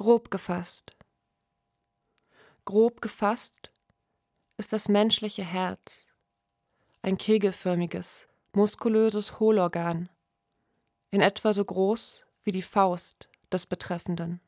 Grob gefasst. Grob gefasst ist das menschliche Herz, ein kegelförmiges, muskulöses Hohlorgan, in etwa so groß wie die Faust des Betreffenden.